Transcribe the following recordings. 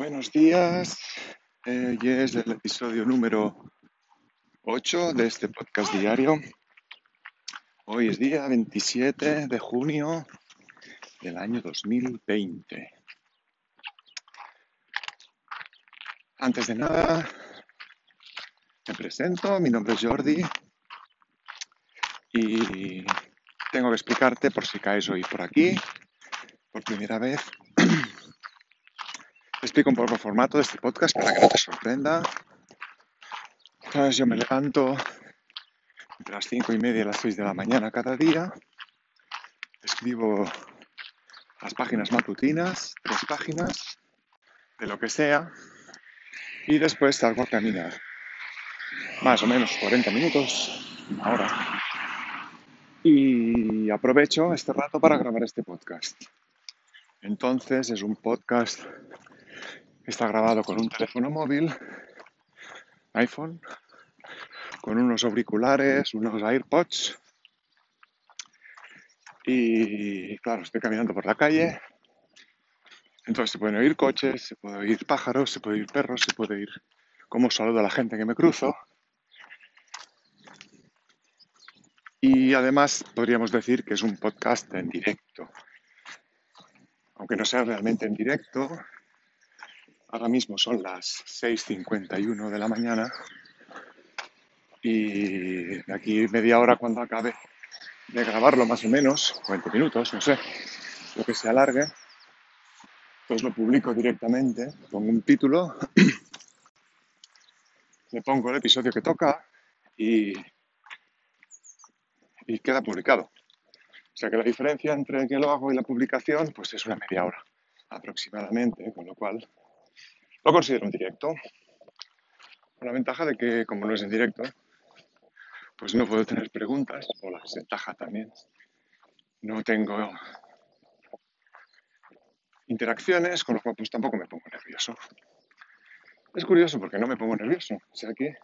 Buenos días. Eh, es el episodio número 8 de este podcast diario. Hoy es día 27 de junio del año 2020. Antes de nada, me presento, mi nombre es Jordi y tengo que explicarte por si caes hoy por aquí, por primera vez, explico un poco el formato de este podcast para que no te sorprenda. Entonces yo me levanto entre las cinco y media y las 6 de la mañana cada día. Escribo las páginas matutinas, tres páginas, de lo que sea. Y después salgo a caminar. Más o menos 40 minutos, una hora. Y aprovecho este rato para grabar este podcast. Entonces es un podcast Está grabado con un teléfono móvil, iPhone, con unos auriculares, unos AirPods. Y claro, estoy caminando por la calle. Entonces se pueden oír coches, se puede oír pájaros, se puede oír perros, se puede oír cómo saludo a la gente que me cruzo. Y además podríamos decir que es un podcast en directo. Aunque no sea realmente en directo, Ahora mismo son las 6.51 de la mañana y de aquí media hora cuando acabe de grabarlo más o menos, 20 minutos, no sé, lo que se alargue, pues lo publico directamente, pongo un título, le pongo el episodio que toca y, y queda publicado. O sea que la diferencia entre que lo hago y la publicación pues es una media hora aproximadamente, con lo cual lo considero un directo. Con la ventaja de que, como no es en directo, pues no puedo tener preguntas, o la desventaja también. No tengo interacciones, con lo cual pues tampoco me pongo nervioso. Es curioso porque no me pongo nervioso, o sea que,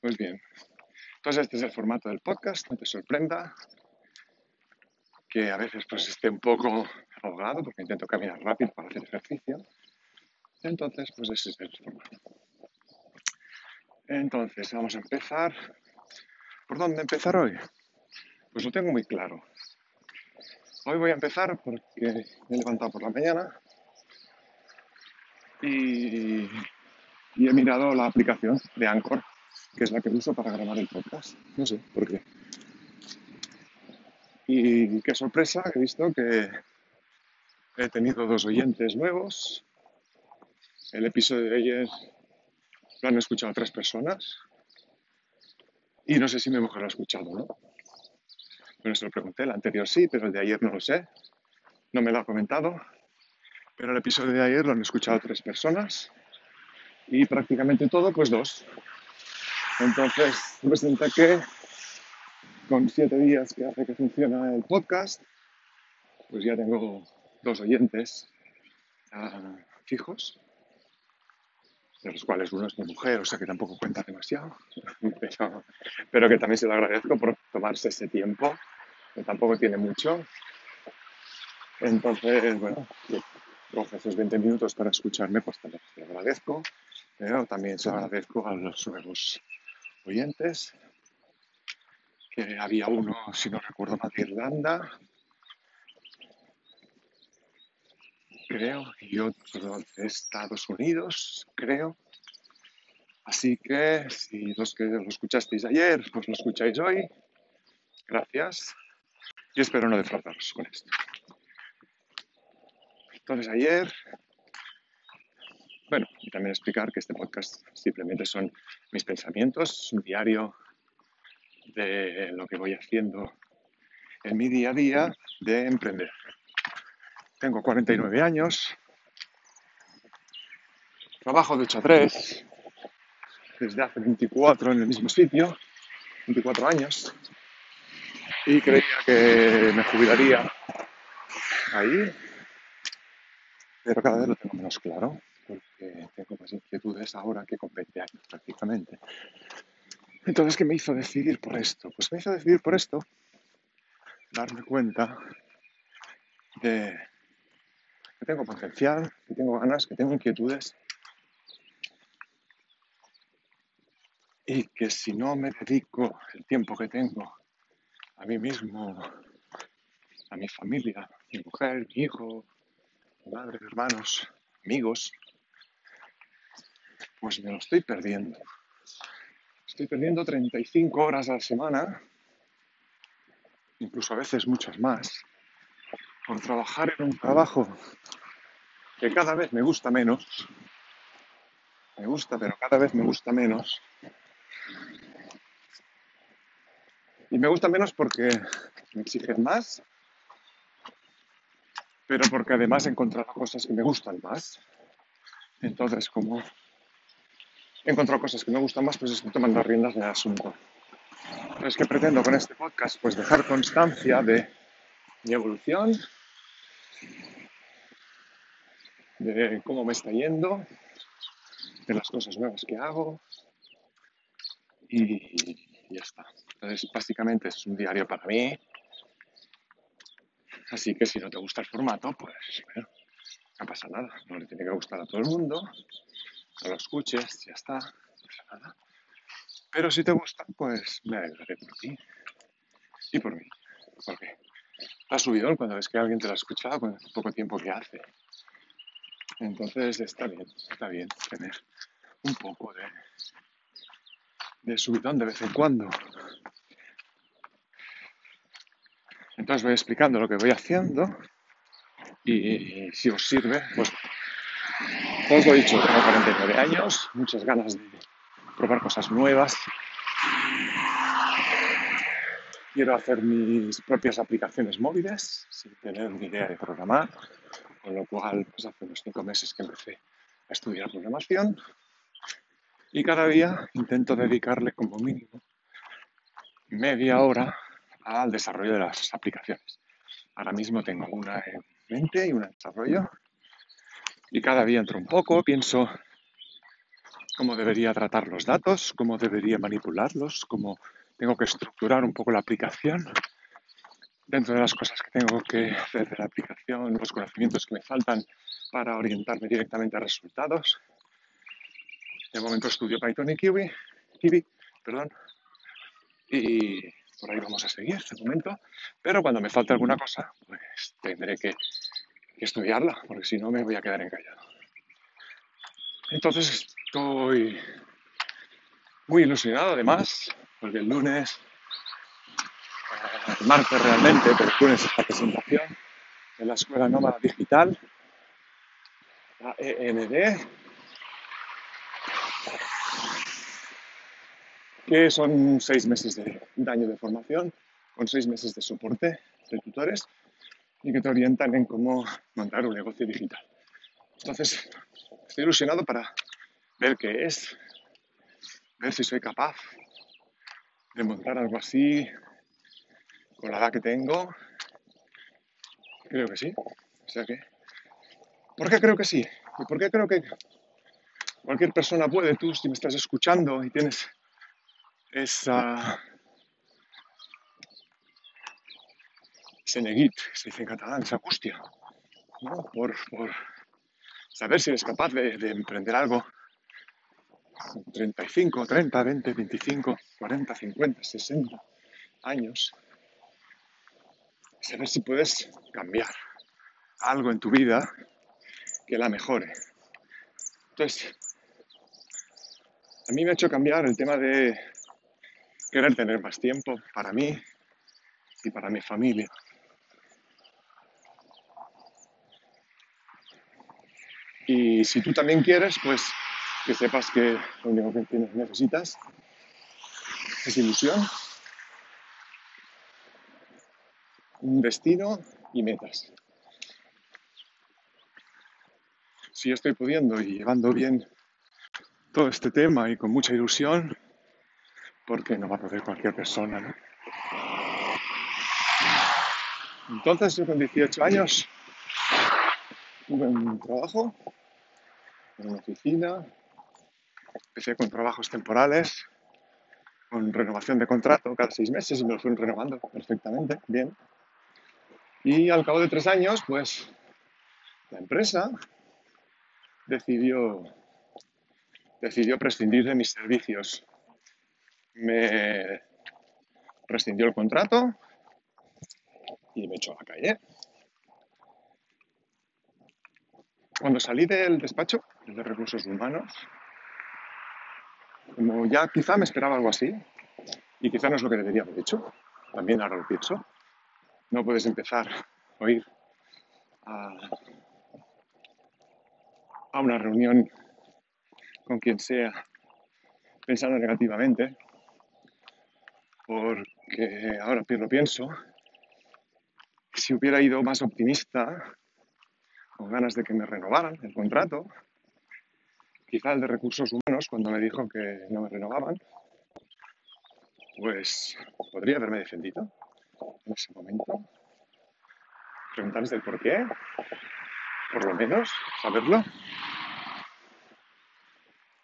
pues bien. Entonces este es el formato del podcast, no te sorprenda que a veces pues esté un poco ahogado porque intento caminar rápido para hacer ejercicio. Entonces, pues ese es el formato. Entonces, vamos a empezar. ¿Por dónde empezar hoy? Pues lo tengo muy claro. Hoy voy a empezar porque me he levantado por la mañana y, y he mirado la aplicación de Anchor, que es la que uso para grabar el podcast. No sé por qué. Y qué sorpresa, he visto que he tenido dos oyentes nuevos el episodio de ayer lo han escuchado tres personas. Y no sé si mi mujer lo ha escuchado, ¿no? Bueno, se lo pregunté, el anterior sí, pero el de ayer no lo sé, no me lo ha comentado, pero el episodio de ayer lo han escuchado tres personas. Y prácticamente todo, pues dos. Entonces, resulta que con siete días que hace que funciona el podcast, pues ya tengo dos oyentes uh, fijos de los cuales uno es mi mujer, o sea que tampoco cuenta demasiado, pero, que también se lo agradezco por tomarse ese tiempo, que tampoco tiene mucho. Entonces, bueno, coge esos 20 minutos para escucharme, pues también se lo agradezco, pero también se lo agradezco a los nuevos oyentes, que había uno, si no recuerdo mal, de Irlanda, creo, y otro de Estados Unidos, creo. Así que si los que lo escuchasteis ayer, pues lo escucháis hoy. Gracias. Y espero no defraudaros con esto. Entonces ayer, bueno, y también explicar que este podcast simplemente son mis pensamientos, un diario de lo que voy haciendo en mi día a día de emprender. Tengo 49 años. Trabajo de 8 a 3. Desde hace 24 en el mismo sitio. 24 años. Y creía que me jubilaría ahí. Pero cada vez lo tengo menos claro. Porque tengo más inquietudes ahora que con 20 años prácticamente. Entonces, ¿qué me hizo decidir por esto? Pues me hizo decidir por esto darme cuenta de tengo potencial, que tengo ganas, que tengo inquietudes y que si no me dedico el tiempo que tengo a mí mismo, a mi familia, mi mujer, mi hijo, mi madre, hermanos, amigos, pues me lo estoy perdiendo. Estoy perdiendo 35 horas a la semana, incluso a veces muchas más, por trabajar en un trabajo que cada vez me gusta menos. Me gusta, pero cada vez me gusta menos. Y me gusta menos porque me exigen más, pero porque además he encontrado cosas que me gustan más. Entonces, como he encontrado cosas que me gustan más, pues estoy tomando riendas del asunto. Es que pretendo con este podcast pues dejar constancia de mi evolución, de cómo me está yendo, de las cosas nuevas que hago y ya está. Entonces, básicamente es un diario para mí. Así que si no te gusta el formato, pues bueno, no pasa nada. No le tiene que gustar a todo el mundo. No lo escuches, ya está. No pasa nada. Pero si te gusta, pues me alegraré por ti y por mí. Porque ha subido cuando ves que alguien te lo ha escuchado con el poco tiempo que hace. Entonces está bien, está bien tener un poco de, de subidón de vez en cuando. Entonces voy explicando lo que voy haciendo y, si os sirve, pues os lo he dicho, tengo 49 años, muchas ganas de probar cosas nuevas. Quiero hacer mis propias aplicaciones móviles sin tener ni idea de programar, con lo cual pues hace unos cinco meses que empecé a estudiar programación y cada día intento dedicarle como mínimo media hora al desarrollo de las aplicaciones. Ahora mismo tengo una en mente y una en desarrollo y cada día entro un poco, pienso cómo debería tratar los datos, cómo debería manipularlos, cómo tengo que estructurar un poco la aplicación. Dentro de las cosas que tengo que hacer de la aplicación, los conocimientos que me faltan para orientarme directamente a resultados. De momento estudio Python y Kiwi, Kiwi perdón, y por ahí vamos a seguir de momento. Pero cuando me falte alguna cosa, pues tendré que, que estudiarla, porque si no me voy a quedar encallado. Entonces estoy muy ilusionado además porque el lunes, martes realmente, pero el lunes es presentación de la Escuela Nómada Digital, la END, que son seis meses de, de año de formación, con seis meses de soporte de tutores y que te orientan en cómo montar un negocio digital. Entonces, estoy ilusionado para ver qué es, ver si soy capaz de montar algo así con la edad que tengo. Creo que sí. O sea que, ¿por qué creo que sí? ¿Y por qué creo que cualquier persona puede? Tú, si me estás escuchando y tienes esa ese neguit, se dice en catalán, esa angustia, ¿no? por, por saber si eres capaz de, de emprender algo 35, 30, 20, 25, 40, 50, 60 años, saber si puedes cambiar algo en tu vida que la mejore. Entonces, a mí me ha hecho cambiar el tema de querer tener más tiempo para mí y para mi familia. Y si tú también quieres, pues que sepas que lo único que necesitas es ilusión, un destino y metas. Si estoy pudiendo y llevando bien todo este tema y con mucha ilusión, porque no va a poder cualquier persona, ¿no? Entonces yo con 18 años tuve un trabajo en una oficina, Empecé con trabajos temporales, con renovación de contrato cada seis meses y me lo fueron renovando perfectamente, bien. Y al cabo de tres años, pues la empresa decidió, prescindir de mis servicios. Me rescindió el contrato y me echó a la calle. Cuando salí del despacho de recursos humanos, como ya quizá me esperaba algo así, y quizá no es lo que debería haber hecho, también ahora lo pienso, no puedes empezar a ir a, a una reunión con quien sea pensando negativamente, porque ahora lo pienso, si hubiera ido más optimista, con ganas de que me renovaran el contrato, quizá el de recursos humanos, cuando me dijo que no me renovaban, pues podría haberme defendido en ese momento. Preguntarles del por qué, por lo menos, saberlo.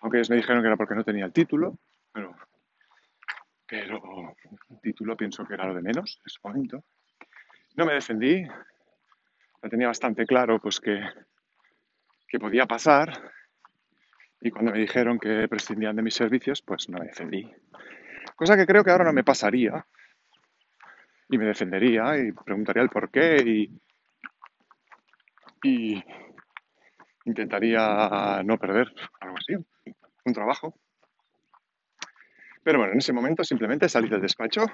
Aunque ellos me dijeron que era porque no tenía el título, pero, pero el título pienso que era lo de menos en ese momento. No me defendí, lo tenía bastante claro pues que, que podía pasar y cuando me dijeron que prescindían de mis servicios, pues no me defendí. Cosa que creo que ahora no me pasaría. Y me defendería y preguntaría el por qué y, y intentaría no perder algo así, un trabajo. Pero bueno, en ese momento simplemente salí del despacho,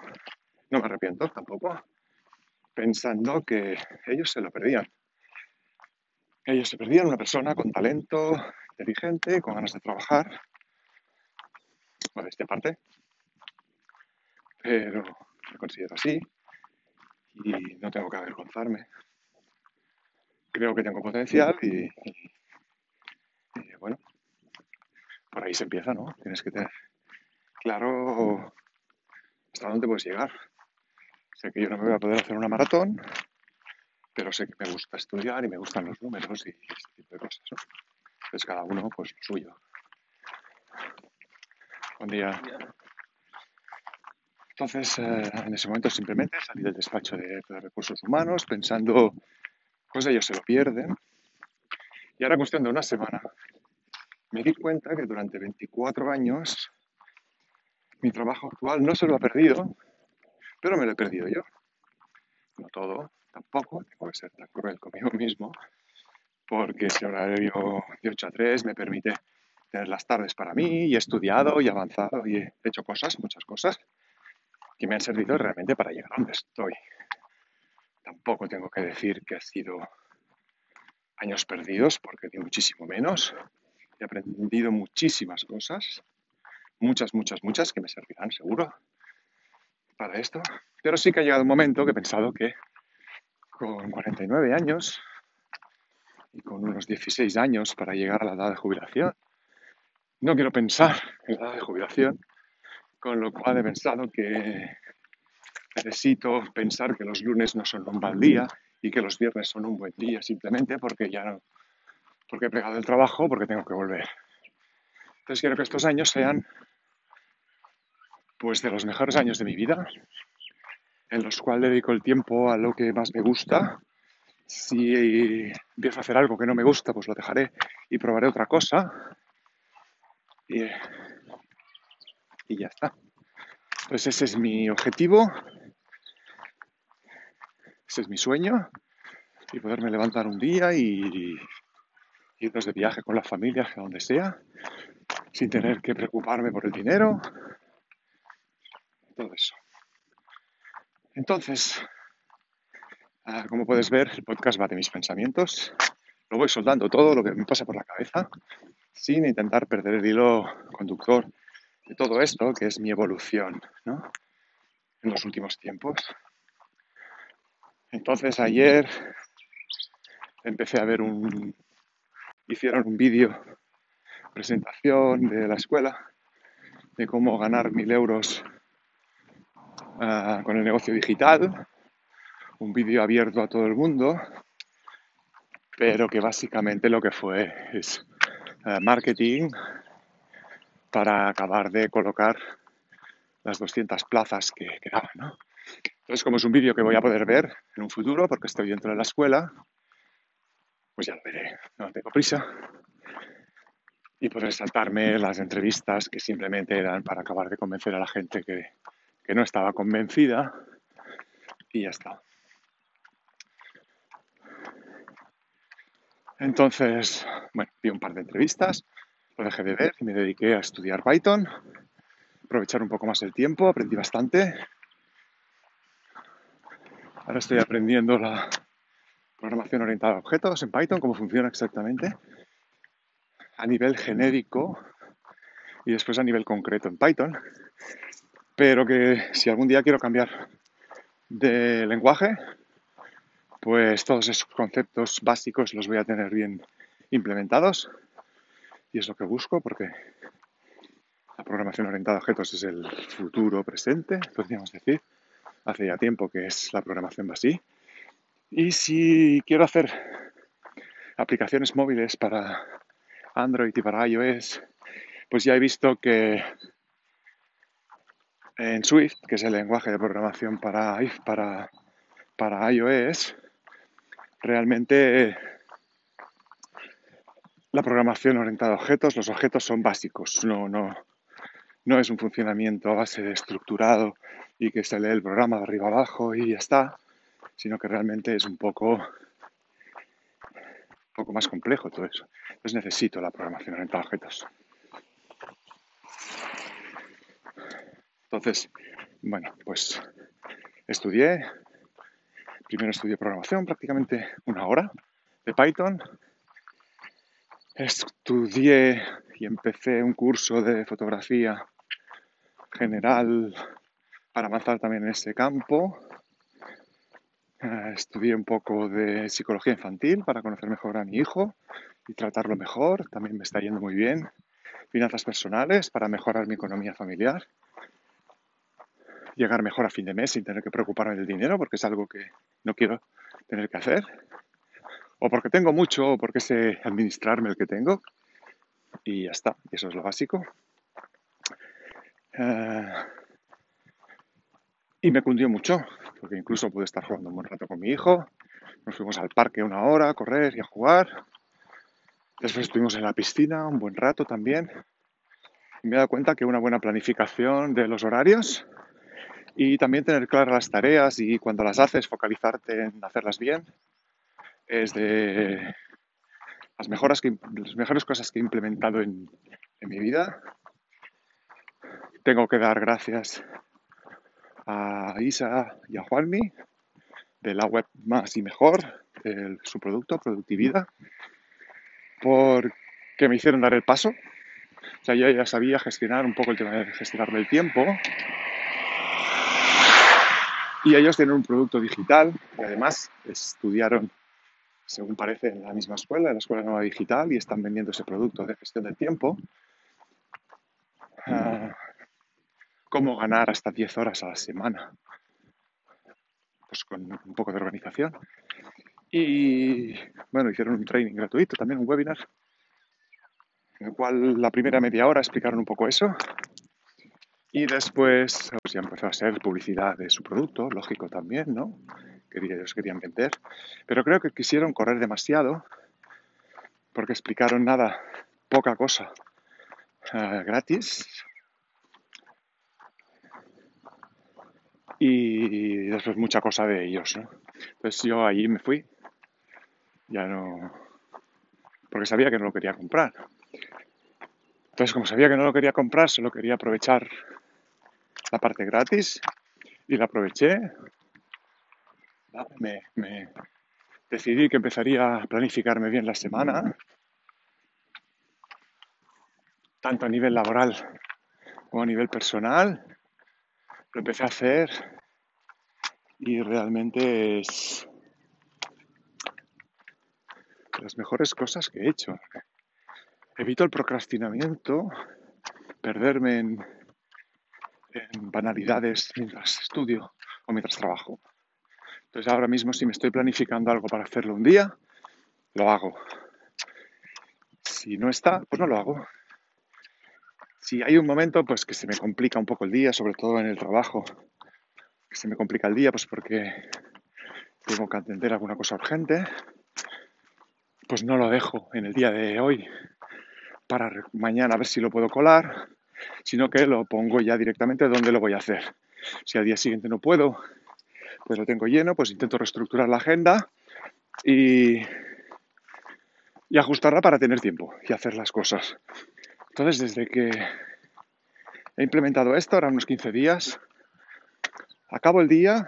no me arrepiento tampoco, pensando que ellos se lo perdían. Ellos se perdían una persona con talento, inteligente, con ganas de trabajar, esta parte, pero me considero así y no tengo que avergonzarme. Creo que tengo potencial y, bueno, por ahí se empieza, ¿no? Tienes que tener claro hasta dónde puedes llegar. Sé que yo no me voy a poder hacer una maratón, pero sé que me gusta estudiar y me gustan los números y este tipo de cosas. ¿no? Entonces cada uno pues suyo. Buen día. Entonces, eh, en ese momento simplemente salí del despacho de, recursos humanos pensando, pues ellos se lo pierden. Y ahora, cuestión de una semana, me di cuenta que durante 24 años mi trabajo actual no se lo ha perdido, pero me lo he perdido yo. No todo, tampoco, tengo que ser tan cruel conmigo mismo, porque ese horario de 8 a 3 me permite tener las tardes para mí y he estudiado y avanzado y he hecho cosas, muchas cosas, que me han servido realmente para llegar a donde estoy. Tampoco tengo que decir que ha sido años perdidos, porque di muchísimo menos. He aprendido muchísimas cosas, muchas, muchas, muchas, que me servirán seguro para esto. Pero sí que ha llegado un momento que he pensado que con 49 años y con unos 16 años para llegar a la edad de jubilación. No quiero pensar en la edad de jubilación, con lo cual he pensado que necesito pensar que los lunes no son un mal día y que los viernes son un buen día simplemente porque ya no, porque he pegado el trabajo, porque tengo que volver. Entonces quiero que estos años sean pues de los mejores años de mi vida, en los cuales dedico el tiempo a lo que más me gusta si empiezo a hacer algo que no me gusta, pues lo dejaré y probaré otra cosa. Y, ya está. Pues ese es mi objetivo. Ese es mi sueño. Y poderme levantar un día y, irnos de viaje con la familia, a donde sea, sin tener que preocuparme por el dinero. Todo eso. Entonces, Ah, como puedes ver, el podcast va de mis pensamientos. Lo voy soldando todo lo que me pasa por la cabeza, sin intentar perder el hilo conductor todo esto, que es mi evolución en los últimos tiempos. Entonces ayer empecé a ver un... hicieron un vídeo, presentación de la escuela, de cómo ganar mil euros ah, con el negocio digital un vídeo abierto a todo el mundo, pero que básicamente lo que fue es eh, marketing para acabar de colocar las 200 plazas que quedaban. ¿no? Entonces, como es un vídeo que voy a poder ver en un futuro, porque estoy dentro de la escuela, pues ya lo veré, no tengo prisa. Y podré saltarme las entrevistas que simplemente eran para acabar de convencer a la gente que, que no estaba convencida y ya está. Entonces, bueno, vi un par de entrevistas, lo dejé de ver y me dediqué a estudiar Python, aprovechar un poco más el tiempo, aprendí bastante. Ahora estoy aprendiendo la programación orientada a objetos en Python, cómo funciona exactamente, a nivel genérico y después a nivel concreto en Python. Pero que si algún día quiero cambiar de lenguaje, pues todos esos conceptos básicos los voy a tener bien implementados y es lo que busco porque la programación orientada a objetos es el futuro presente, podríamos decir. Hace ya tiempo que es la programación así. Y si quiero hacer aplicaciones móviles para Android y para iOS, pues ya he visto que en Swift, que es el lenguaje de programación para, para, para iOS, realmente la programación orientada a objetos, los objetos son básicos, no, no, no es un funcionamiento a base de estructurado y que se lee el programa de arriba abajo y ya está, sino que realmente es un poco, un poco más complejo todo eso. Entonces necesito la programación orientada a objetos. Entonces, bueno, pues estudié, primero estudié programación prácticamente una hora de Python, estudié y empecé un curso de fotografía general para avanzar también en ese campo. Eh, estudié un poco de psicología infantil para conocer mejor a mi hijo y tratarlo mejor. También me está yendo muy bien. Finanzas personales para mejorar mi economía familiar. Llegar mejor a fin de mes sin tener que preocuparme del dinero porque es algo que no quiero tener que hacer o porque tengo mucho, o porque sé administrarme el que tengo. Y ya está, eso es lo básico. Eh, y me cundió mucho, porque incluso pude estar jugando un buen rato con mi hijo. Nos fuimos al parque una hora a correr y a jugar. Después estuvimos en la piscina un buen rato también. Y me he dado cuenta que una buena planificación de los horarios y también tener claras las tareas y cuando las haces focalizarte en hacerlas bien es de las, mejoras que, las mejores cosas que he implementado en, mi vida. Tengo que dar gracias a Isa y a Juanmi de la web más y mejor su producto, productividad, porque me hicieron dar el paso. O sea, yo ya sabía gestionar un poco el tema de gestionarme el tiempo. Y ellos tienen un producto digital y además estudiaron según parece, en la misma escuela, en la Escuela Nueva Digital, y están vendiendo ese producto de gestión del tiempo. Ah, ¿Cómo ganar hasta 10 horas a la semana? Pues con un poco de organización. Y bueno, hicieron un training gratuito, también un webinar, en el cual la primera media hora explicaron un poco eso. Y después pues ya empezó a ser publicidad de su producto, lógico también, ¿no? Ellos querían vender. Pero creo que quisieron correr demasiado porque explicaron nada, poca cosa eh, gratis. Y después mucha cosa de ellos. Entonces yo allí me fui. Ya no... Porque sabía que no lo quería comprar. Entonces como sabía que no lo quería comprar, solo quería aprovechar la parte gratis y la aproveché me, decidí que empezaría a planificarme bien la semana, tanto a nivel laboral como a nivel personal. Lo empecé a hacer y realmente es las mejores cosas que he hecho. Evito el procrastinamiento, perderme en, en banalidades mientras estudio o mientras trabajo. Entonces ahora mismo si me estoy planificando algo para hacerlo un día, lo hago. Si no está, pues no lo hago. Si hay un momento pues que se me complica un poco el día, sobre todo en el trabajo, que se me complica el día pues porque tengo que atender alguna cosa urgente, pues no lo dejo en el día de hoy para mañana a ver si lo puedo colar, sino que lo pongo ya directamente donde lo voy a hacer. Si al día siguiente no puedo, pues lo tengo lleno, pues intento reestructurar la agenda y, ajustarla para tener tiempo y hacer las cosas. Entonces, desde que he implementado esto, ahora unos 15 días, acabo el día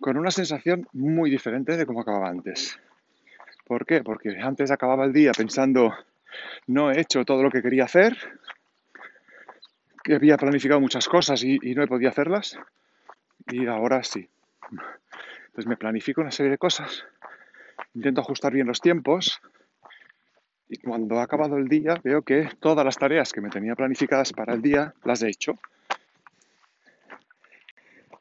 con una sensación muy diferente de cómo acababa antes. ¿Por qué? Porque antes acababa el día pensando, no he hecho todo lo que quería hacer, que había planificado muchas cosas y, no he podido hacerlas, y ahora sí. Entonces me planifico una serie de cosas, intento ajustar bien los tiempos, y cuando ha acabado el día veo que todas las tareas que me tenía planificadas para el día las he hecho.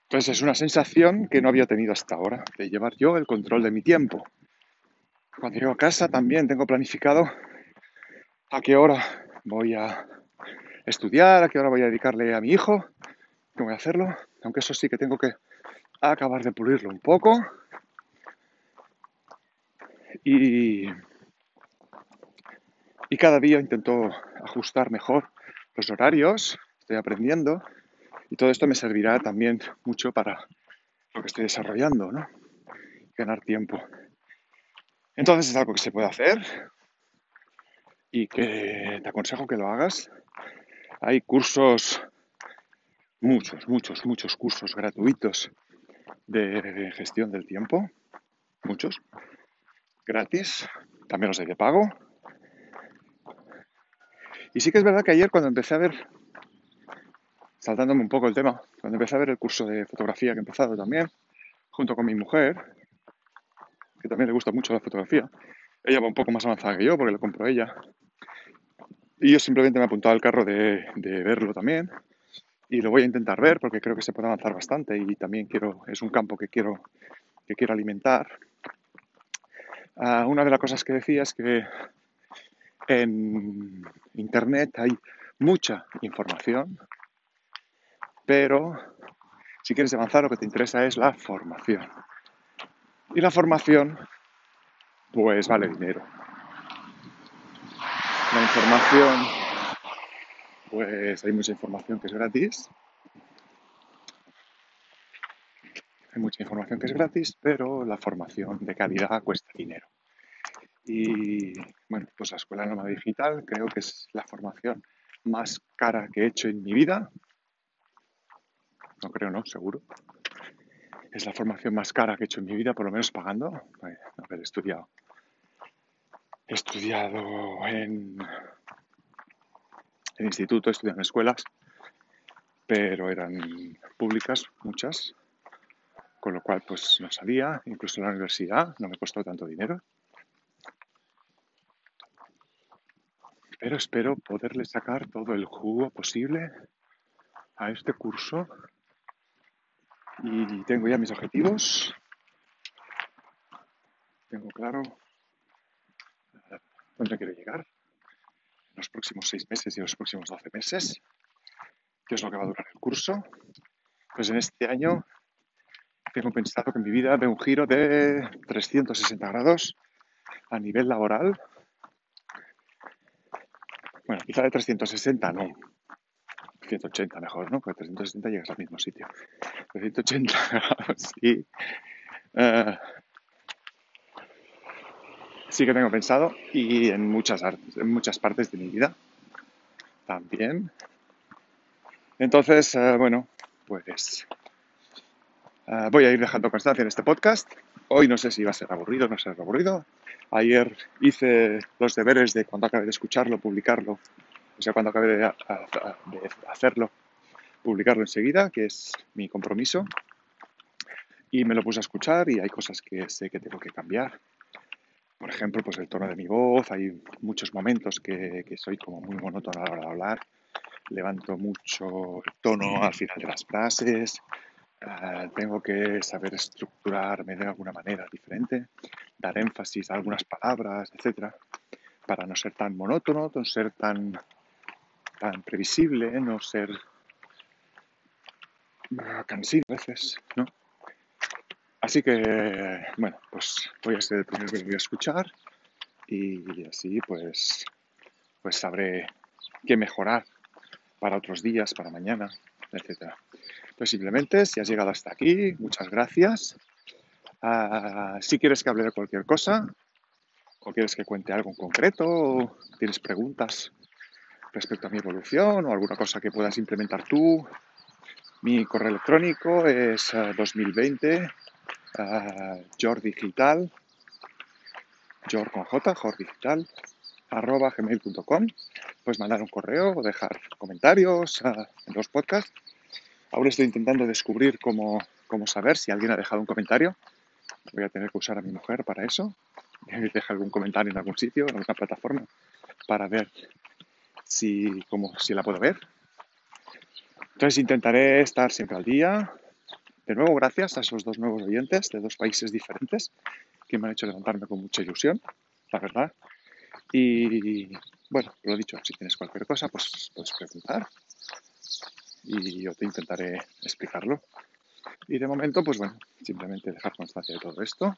Entonces es una sensación que no había tenido hasta ahora, de llevar yo el control de mi tiempo. Cuando llego a casa también tengo planificado a qué hora voy a estudiar, a qué hora voy a dedicarle a mi hijo, cómo voy a hacerlo, aunque eso sí que tengo que acabar de pulirlo un poco. Y, cada día intento ajustar mejor los horarios, estoy aprendiendo y todo esto me servirá también mucho para lo que estoy desarrollando, ¿no? Ganar tiempo. Entonces es algo que se puede hacer y que te aconsejo que lo hagas. Hay cursos, muchos, muchos, muchos cursos gratuitos de gestión del tiempo, muchos, gratis, también los hay de pago. Y sí que es verdad que ayer cuando empecé a ver saltándome un poco el tema, cuando empecé a ver el curso de fotografía que he empezado también, junto con mi mujer, que también le gusta mucho la fotografía, ella va un poco más avanzada que yo porque lo compró ella. Y yo simplemente me he apuntado al carro de, verlo también. Y lo voy a intentar ver porque creo que se puede avanzar bastante y también quiero, es un campo que quiero, que quiero alimentar. Ah, una de las cosas que decía es que en Internet hay mucha información, pero si quieres avanzar lo que te interesa es la formación. Y la formación, pues vale dinero. La información, pues hay mucha información que es gratis. Hay mucha información que es gratis, pero la formación de calidad cuesta dinero. Y bueno, pues la Escuela Nómada Digital creo que es la formación más cara que he hecho en mi vida no creo, no, seguro. Es la formación más cara que he hecho en mi vida, por lo menos pagando. Haber estudiado. He estudiado en, en instituto, he estudiado en escuelas, pero eran públicas, muchas, con lo cual pues no salía, incluso en la universidad no me costó tanto dinero. Pero espero poderle sacar todo el jugo posible a este curso y tengo ya mis objetivos. Tengo claro dónde quiero llegar los próximos seis meses y los próximos doce meses, qué es lo que va a durar el curso. Pues en este año tengo pensado que mi vida dé un giro de 360 grados a nivel laboral. Bueno, quizá de 360 no, 180 mejor, ¿no? Porque 360 llegas al mismo sitio. 380 sí. Eh, sí que tengo pensado y en muchas, en muchas partes de mi vida también. Entonces, eh, bueno, pues eh, voy a ir dejando constancia en este podcast. Hoy no sé si va a ser aburrido o no ser aburrido. Ayer hice los deberes de cuando acabe de escucharlo, publicarlo o sea, cuando acabe de, hacerlo, publicarlo enseguida, que es mi compromiso. Y me lo puse a escuchar y hay cosas que sé que tengo que cambiar. Por ejemplo, pues el tono de mi voz, hay muchos momentos que, soy como muy monótono a la hora de hablar, levanto mucho el tono al final de las frases, eh, tengo que saber estructurarme de alguna manera diferente, dar énfasis a algunas palabras, etcétera, para no ser tan monótono, no ser tan tan previsible, no ser cansino a veces, ¿no? Así que, bueno, pues voy a ser el primero que lo voy a escuchar y así pues, pues sabré qué mejorar para otros días, para mañana, etc. Pues simplemente, si has llegado hasta aquí, muchas gracias. Ah, si quieres que hable de cualquier cosa, o quieres que cuente algo en concreto, o tienes preguntas respecto a mi evolución o alguna cosa que puedas implementar tú, mi correo electrónico es 2020 uh, jordigital, jord con j, jordigital, arroba gmail.com. Puedes mandar un correo o dejar comentarios en los podcasts. Ahora estoy intentando descubrir cómo, cómo saber si alguien ha dejado un comentario. Voy a tener que usar a mi mujer para eso. Deja algún comentario en algún sitio, en alguna plataforma, para ver si, cómo, si la puedo ver. Entonces intentaré estar siempre al día. De nuevo, gracias a esos dos nuevos oyentes de dos países diferentes que me han hecho levantarme con mucha ilusión, la verdad. Y bueno, lo dicho, si tienes cualquier cosa, pues puedes preguntar y yo te intentaré explicarlo. Y de momento, pues bueno, simplemente dejar constancia de todo esto.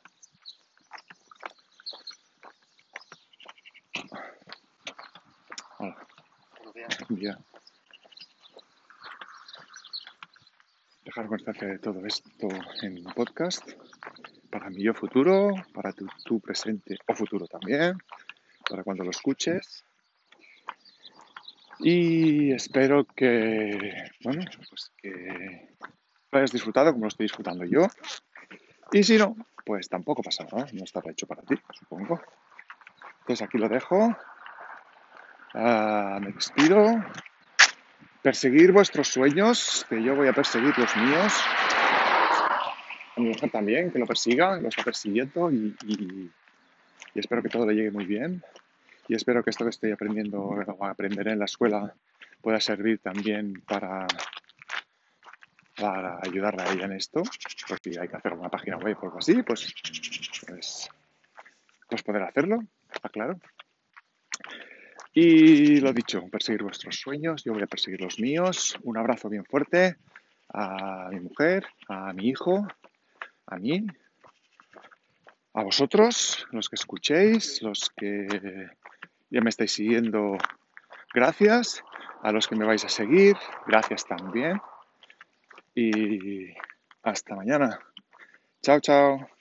Hola. Buenos dejar constancia de todo esto en un podcast para mi yo futuro, para tu, presente o futuro también, para cuando lo escuches. Y espero que, bueno, pues que lo hayas disfrutado como lo estoy disfrutando yo. Y si no, pues tampoco pasa nada, no estará hecho para ti, supongo. Entonces aquí lo dejo. Ah, me despido perseguir vuestros sueños, que yo voy a perseguir los míos. A mi mujer también, que lo persiga, lo está persiguiendo y, espero que todo le llegue muy bien. Y espero que esto que estoy aprendiendo o aprenderé en la escuela pueda servir también para, para ayudarla a ella en esto. Porque hay que hacer una página web o algo así, pues, pues, pues poder hacerlo, está claro. Y lo dicho, perseguir vuestros sueños, yo voy a perseguir los míos. Un abrazo bien fuerte a mi mujer, a mi hijo, a mí, a vosotros, los que escuchéis, los que ya me estáis siguiendo, gracias. A los que me vais a seguir, gracias también. Y hasta mañana. Chao, chao.